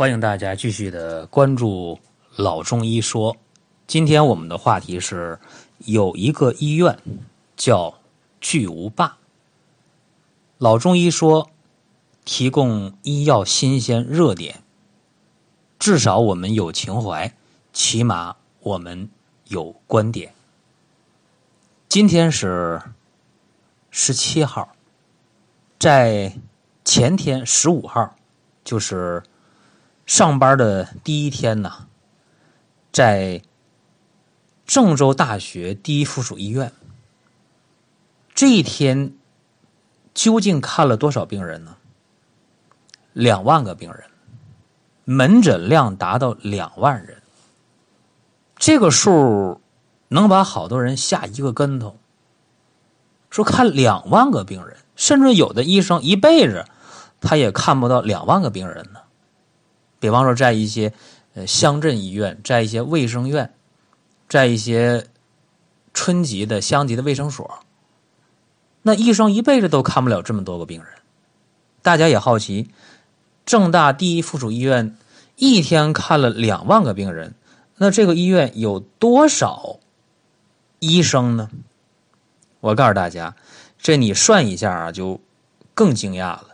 欢迎大家继续的关注老中医说。今天我们的话题是有一个医院叫巨无霸。老中医说提供医药新鲜热点，至少我们有情怀，起码我们有观点。今天是十七号，在前天十五号，就是上班的第一天呢，在郑州大学第一附属医院，这一天究竟看了多少病人呢？两万个病人，门诊量达到两万人，这个数。能把好多人吓一个跟头。说看两万个病人，甚至有的医生一辈子他也看不到两万个病人呢。比方说，在一些呃乡镇医院，在一些卫生院，在一些村级的乡级的卫生所，那医生一辈子都看不了这么多个病人。大家也好奇，郑大第一附属医院一天看了两万个病人，那这个医院有多少？医生呢？我告诉大家，这你算一下啊，就更惊讶了。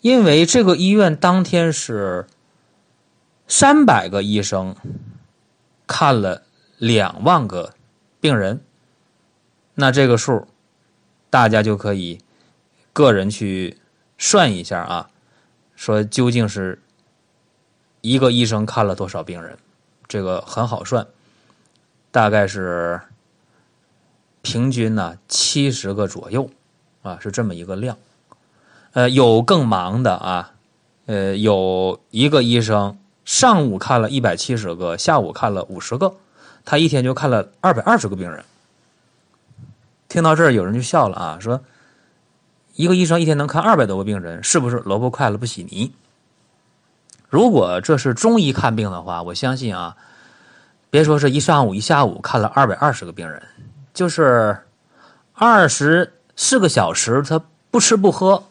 因为这个医院当天是三百个医生看了两万个病人，那这个数大家就可以个人去算一下啊，说究竟是一个医生看了多少病人？这个很好算，大概是。平均呢七十个左右，啊是这么一个量，呃有更忙的啊，呃有一个医生上午看了一百七十个，下午看了五十个，他一天就看了二百二十个病人。听到这儿有人就笑了啊，说一个医生一天能看二百多个病人，是不是萝卜快了不洗泥？如果这是中医看病的话，我相信啊，别说是一上午一下午看了二百二十个病人。就是二十四个小时，他不吃不喝，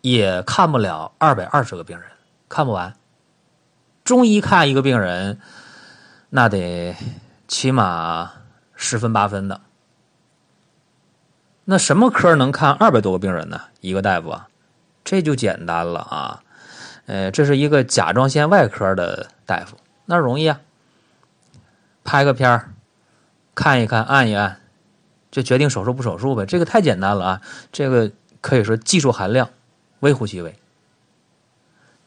也看不了二百二十个病人，看不完。中医看一个病人，那得起码十分八分的。那什么科能看二百多个病人呢？一个大夫啊，这就简单了啊。呃，这是一个甲状腺外科的大夫，那容易啊，拍个片儿，看一看，按一按。就决定手术不手术呗，这个太简单了啊！这个可以说技术含量微乎其微，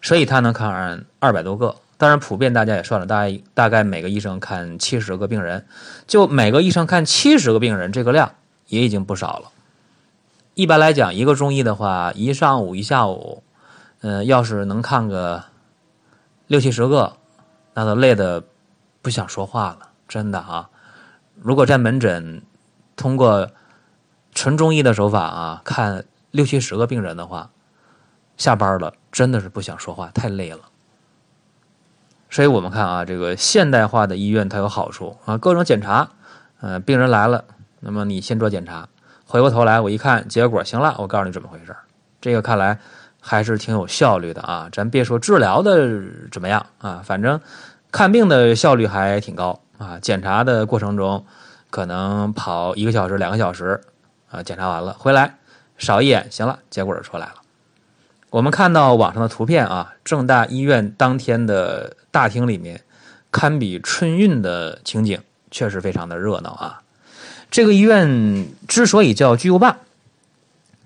所以他能看二百多个。当然，普遍大家也算了，大概大概每个医生看七十个病人，就每个医生看七十个病人，这个量也已经不少了。一般来讲，一个中医的话，一上午一下午，嗯，要是能看个六七十个，那都累得不想说话了，真的啊！如果在门诊。通过纯中医的手法啊，看六七十个病人的话，下班了真的是不想说话，太累了。所以我们看啊，这个现代化的医院它有好处啊，各种检查，呃，病人来了，那么你先做检查，回过头来我一看结果，行了，我告诉你怎么回事这个看来还是挺有效率的啊。咱别说治疗的怎么样啊，反正看病的效率还挺高啊。检查的过程中。可能跑一个小时、两个小时，啊，检查完了回来扫一眼，行了，结果就出来了。我们看到网上的图片啊，郑大医院当天的大厅里面，堪比春运的情景，确实非常的热闹啊。这个医院之所以叫巨无霸，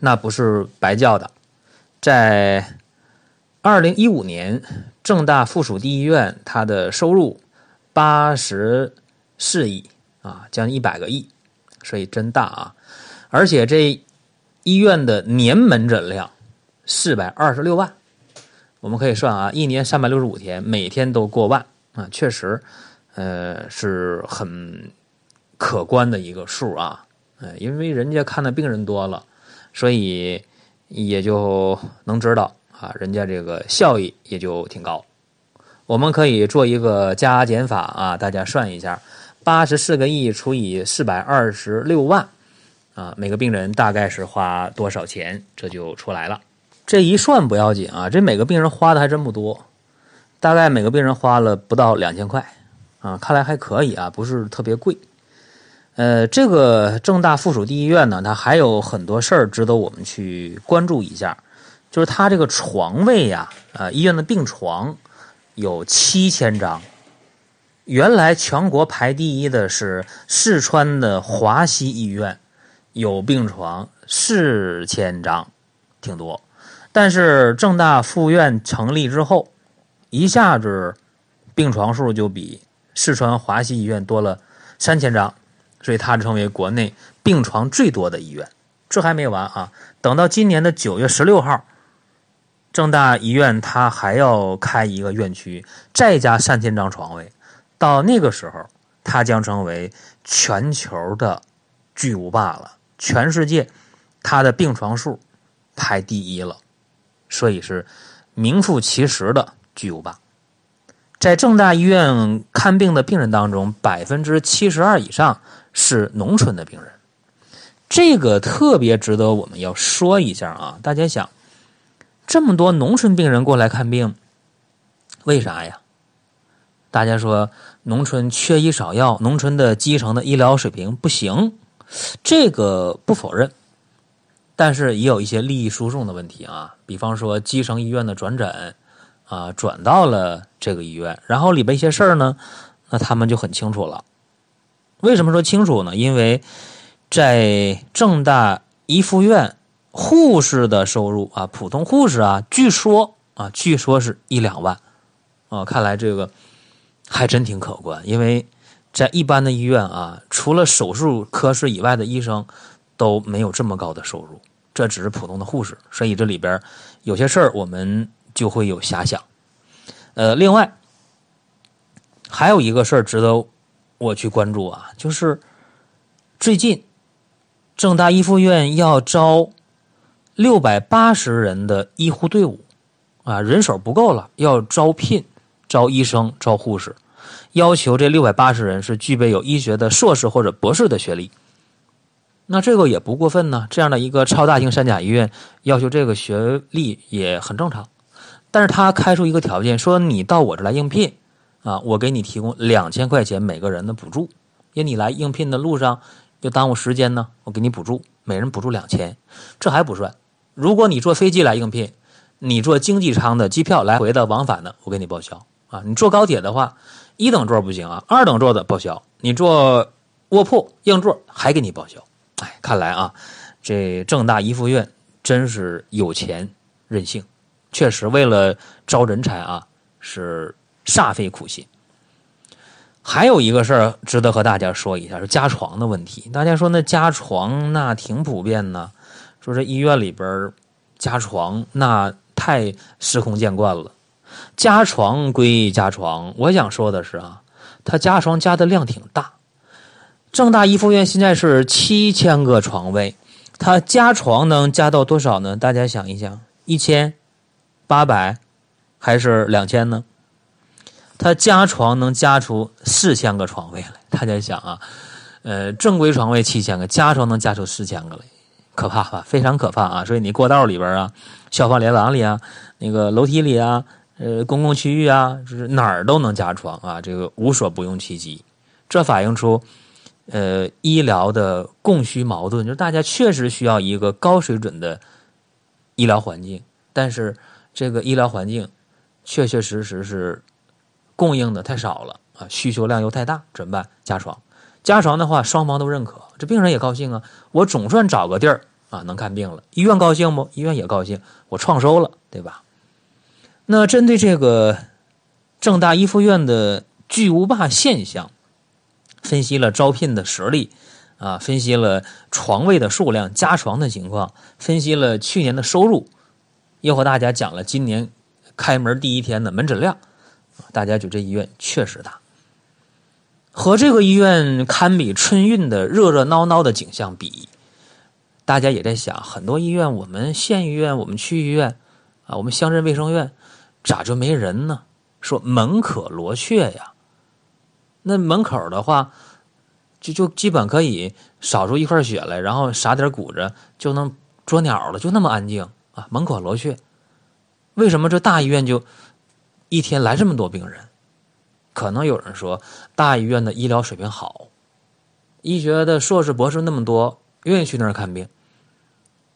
那不是白叫的。在二零一五年，郑大附属第一医院它的收入八十四亿。啊，将近一百个亿，所以真大啊！而且这医院的年门诊量四百二十六万，我们可以算啊，一年三百六十五天，每天都过万啊，确实，呃，是很可观的一个数啊。呃，因为人家看的病人多了，所以也就能知道啊，人家这个效益也就挺高。我们可以做一个加减法啊，大家算一下。八十四个亿除以四百二十六万，啊，每个病人大概是花多少钱？这就出来了。这一算不要紧啊，这每个病人花的还真不多。大概每个病人花了不到两千块，啊，看来还可以啊，不是特别贵。呃，这个正大附属第一医院呢，它还有很多事儿值得我们去关注一下，就是它这个床位呀，啊，医院的病床有七千张，原来全国排第一的是四川的华西医院，有病床四千张，挺多。但是正大附院成立之后，一下子病床数就比四川华西医院多了三千张。所以它成为国内病床最多的医院。这还没完啊！等到今年的九月十六号，正大医院它还要开一个院区，再加三千张床位。到那个时候，它将成为全球的巨无霸了。全世界，它的病床数排第一了，所以是名副其实的巨无霸。在正大医院看病的病人当中，百分之七十二以上。是农村的病人，这个特别值得我们要说一下啊！大家想，这么多农村病人过来看病，为啥呀？大家说农村缺医少药，农村的基层的医疗水平不行，这个不否认，但是也有一些利益输送的问题啊。比方说基层医院的转诊啊，转到了这个医院，然后里边一些事儿呢，那他们就很清楚了。为什么说清楚呢？因为在正大一附院，护士的收入啊，普通护士啊，据说啊，据说是一两万，啊，看来这个还真挺可观。因为在一般的医院啊，除了手术科室以外的医生都没有这么高的收入，这只是普通的护士。所以这里边有些事儿我们就会有遐想。呃，另外还有一个事儿值得。我去关注啊，就是最近正大一附院要招六百八十人的医护队伍啊，人手不够了，要招聘招医生、招护士，要求这六百八十人是具备有医学的硕士或者博士的学历。那这个也不过分呢，这样的一个超大型三甲医院要求这个学历也很正常。但是他开出一个条件，说你到我这来应聘。啊，我给你提供两千块钱每个人的补助，因为你来应聘的路上又耽误时间呢，我给你补助，每人补助两千。这还不算，如果你坐飞机来应聘，你坐经济舱的机票来回的往返的，我给你报销啊。你坐高铁的话，一等座不行啊，二等座的报销。你坐卧铺硬座还给你报销。哎，看来啊，这正大一附院真是有钱任性，确实为了招人才啊，是。煞费苦心。还有一个事儿值得和大家说一下，是加床的问题。大家说那加床那挺普遍呢，说这医院里边加床那太司空见惯了。加床归加床，我想说的是啊，他加床加的量挺大。正大一附院现在是七千个床位，它加床能加到多少呢？大家想一想，一千、八百还是两千呢？它加床能加出四千个床位来，大家想啊，呃，正规床位七千个，加床能加出四千个来，可怕吧？非常可怕啊！所以你过道里边啊，消防连廊里啊，那个楼梯里啊，呃，公共区域啊，就是哪儿都能加床啊，这个无所不用其极。这反映出，呃，医疗的供需矛盾，就是大家确实需要一个高水准的医疗环境，但是这个医疗环境确确实实是。供应的太少了啊，需求量又太大，怎么办？加床，加床的话，双方都认可，这病人也高兴啊。我总算找个地儿啊能看病了，医院高兴不？医院也高兴，我创收了，对吧？那针对这个正大一附院的巨无霸现象，分析了招聘的实力啊，分析了床位的数量、加床的情况，分析了去年的收入，又和大家讲了今年开门第一天的门诊量。大家觉得这医院确实大，和这个医院堪比春运的热热闹闹的景象比，大家也在想，很多医院，我们县医院、我们区医院啊，我们乡镇卫生院，咋就没人呢？说门可罗雀呀，那门口的话，就就基本可以扫出一块雪来，然后撒点谷子就能捉鸟了，就那么安静啊，门可罗雀。为什么这大医院就？一天来这么多病人？可能有人说大医院的医疗水平好，医学的硕士博士那么多，愿意去那儿看病。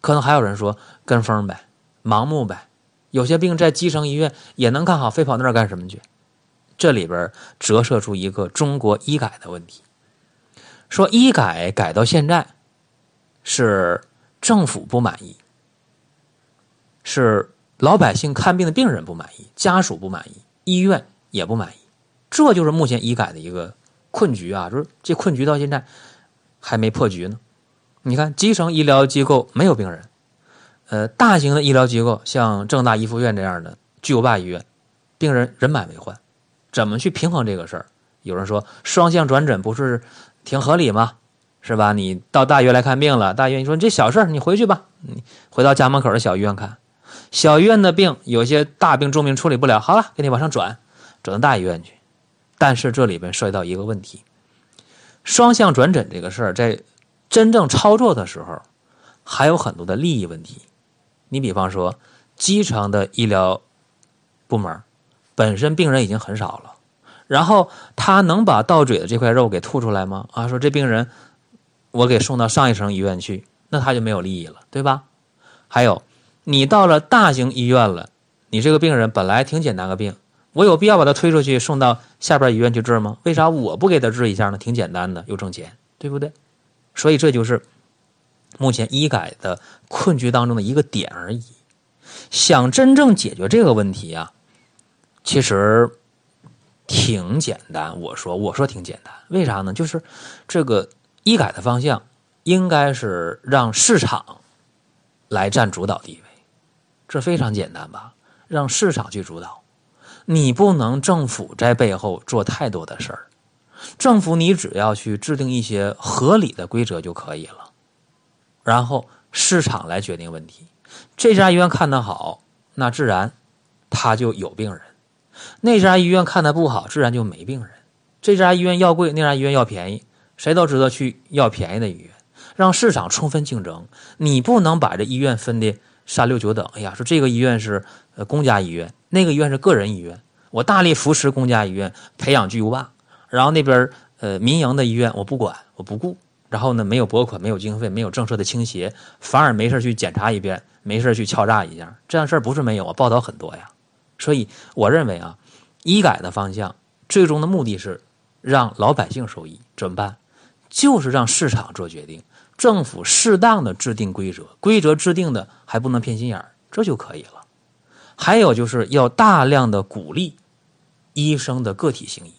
可能还有人说跟风呗，盲目呗。有些病在基层医院也能看好，非跑那儿干什么去？这里边折射出一个中国医改的问题。说医改改到现在，是政府不满意，是老百姓看病的病人不满意，家属不满意，医院也不满意。这就是目前医改的一个困局啊！就是这困局到现在还没破局呢。你看，基层医疗机构没有病人。呃，大型的医疗机构像正大一附院这样的巨无霸医院，病人人满为患，怎么去平衡这个事儿？有人说双向转诊不是挺合理吗？是吧？你到大医院来看病了，大医院你说你这小事儿你回去吧，你回到家门口的小医院看。小医院的病有些大病重病处理不了，好了，给你往上转，转到大医院去。但是这里边涉及到一个问题，双向转诊这个事儿在真正操作的时候，还有很多的利益问题。你比方说，基层的医疗部门本身病人已经很少了，然后他能把到嘴的这块肉给吐出来吗？啊，说这病人我给送到上一层医院去，那他就没有利益了，对吧？还有，你到了大型医院了，你这个病人本来挺简单个病，我有必要把他推出去送到下边医院去治吗？为啥我不给他治一下呢？挺简单的，又挣钱，对不对？所以这就是。目前医改的困局当中的一个点而已，想真正解决这个问题啊，其实挺简单。我说，我说挺简单，为啥呢？就是这个医改的方向应该是让市场来占主导地位，这非常简单吧？让市场去主导，你不能政府在背后做太多的事儿，政府你只要去制定一些合理的规则就可以了。然后市场来决定问题，这家医院看得好，那自然他就有病人；那家医院看的不好，自然就没病人。这家医院要贵，那家医院要便宜，谁都知道去要便宜的医院。让市场充分竞争，你不能把这医院分的三六九等。哎呀，说这个医院是呃公家医院，那个医院是个人医院，我大力扶持公家医院，培养巨无霸，然后那边呃民营的医院我不管，我不顾。然后呢，没有拨款，没有经费，没有政策的倾斜，反而没事去检查一遍，没事去敲诈一下，这样事儿不是没有啊，报道很多呀。所以我认为啊，医改的方向最终的目的是让老百姓受益，怎么办？就是让市场做决定，政府适当的制定规则，规则制定的还不能偏心眼儿，这就可以了。还有就是要大量的鼓励医生的个体行医。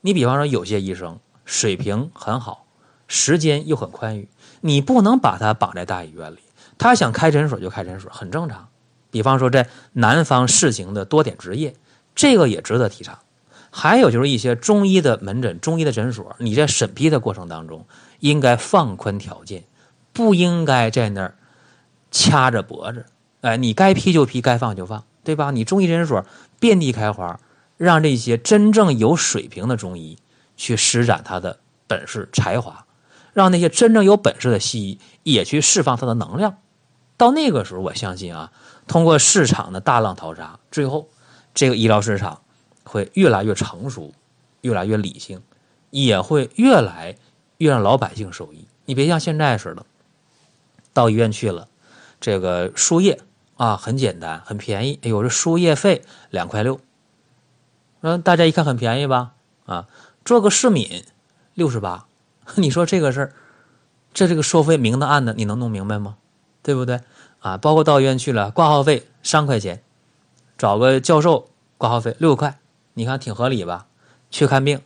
你比方说，有些医生水平很好。时间又很宽裕，你不能把他绑在大医院里。他想开诊所就开诊所，很正常。比方说，在南方试行的多点执业，这个也值得提倡。还有就是一些中医的门诊、中医的诊所，你在审批的过程当中应该放宽条件，不应该在那儿掐着脖子。哎，你该批就批，该放就放，对吧？你中医诊所遍地开花，让这些真正有水平的中医去施展他的本事、才华。让那些真正有本事的西医也去释放他的能量，到那个时候，我相信啊，通过市场的大浪淘沙，最后这个医疗市场会越来越成熟，越来越理性，也会越来越让老百姓受益。你别像现在似的，到医院去了，这个输液啊很简单，很便宜。哎呦，这输液费两块六，嗯，大家一看很便宜吧？啊，做个试敏六十八。你说这个事儿，这这个收费明的暗的，你能弄明白吗？对不对？啊，包括到医院去了，挂号费三块钱，找个教授挂号费六块，你看挺合理吧？去看病，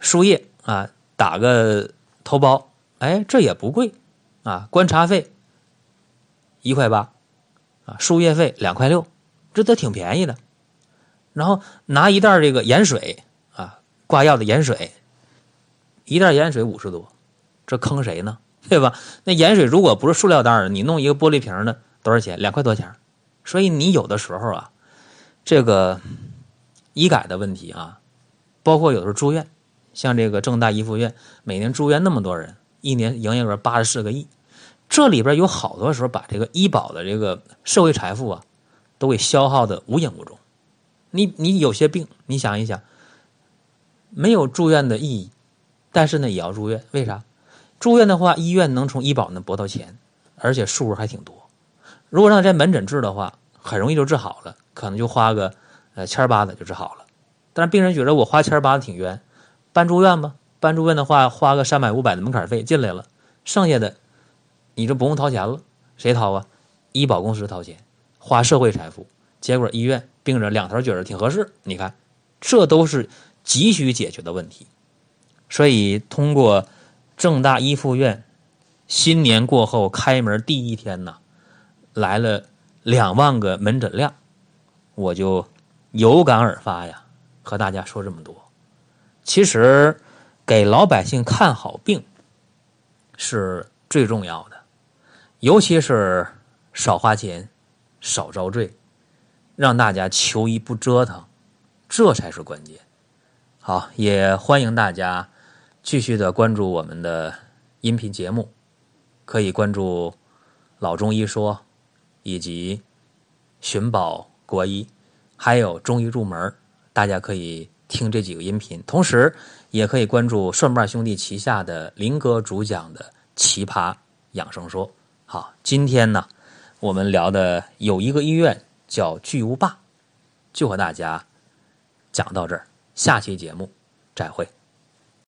输液啊，打个头孢，哎，这也不贵啊。观察费一块八，啊，输液费两块六，这都挺便宜的。然后拿一袋这个盐水啊，挂药的盐水。一袋盐水五十多，这坑谁呢？对吧？那盐水如果不是塑料袋的，你弄一个玻璃瓶的多少钱？两块多钱。所以你有的时候啊，这个医改的问题啊，包括有的时候住院，像这个正大一附院，每年住院那么多人，一年营业额八十四个亿，这里边有好多时候把这个医保的这个社会财富啊，都给消耗的无影无踪。你你有些病，你想一想，没有住院的意义，但是呢也要住院，为啥？住院的话，医院能从医保那拨到钱，而且数额还挺多。如果让他在门诊治的话，很容易就治好了，可能就花个呃千八的就治好了。但是病人觉得我花千八的挺冤，办住院吧，办住院的话花个三百五百的门槛费进来了，剩下的你就不用掏钱了，谁掏啊？医保公司掏钱，花社会财富。结果医院病人两头觉得挺合适，你看，这都是急需解决的问题。所以通过正大一附院新年过后开门第一天呢，来了两万个门诊量，我就有感而发呀，和大家说这么多。其实给老百姓看好病是最重要的，尤其是少花钱、少遭罪。让大家求医不折腾，这才是关键。好，也欢迎大家继续的关注我们的音频节目，可以关注“老中医说”以及“寻宝国医”，还有“中医入门”，大家可以听这几个音频。同时，也可以关注蒜瓣兄弟旗下的林哥主讲的《奇葩养生说》。好，今天呢，我们聊的有一个医院。叫巨无霸，就和大家讲到这儿，下期节目再会。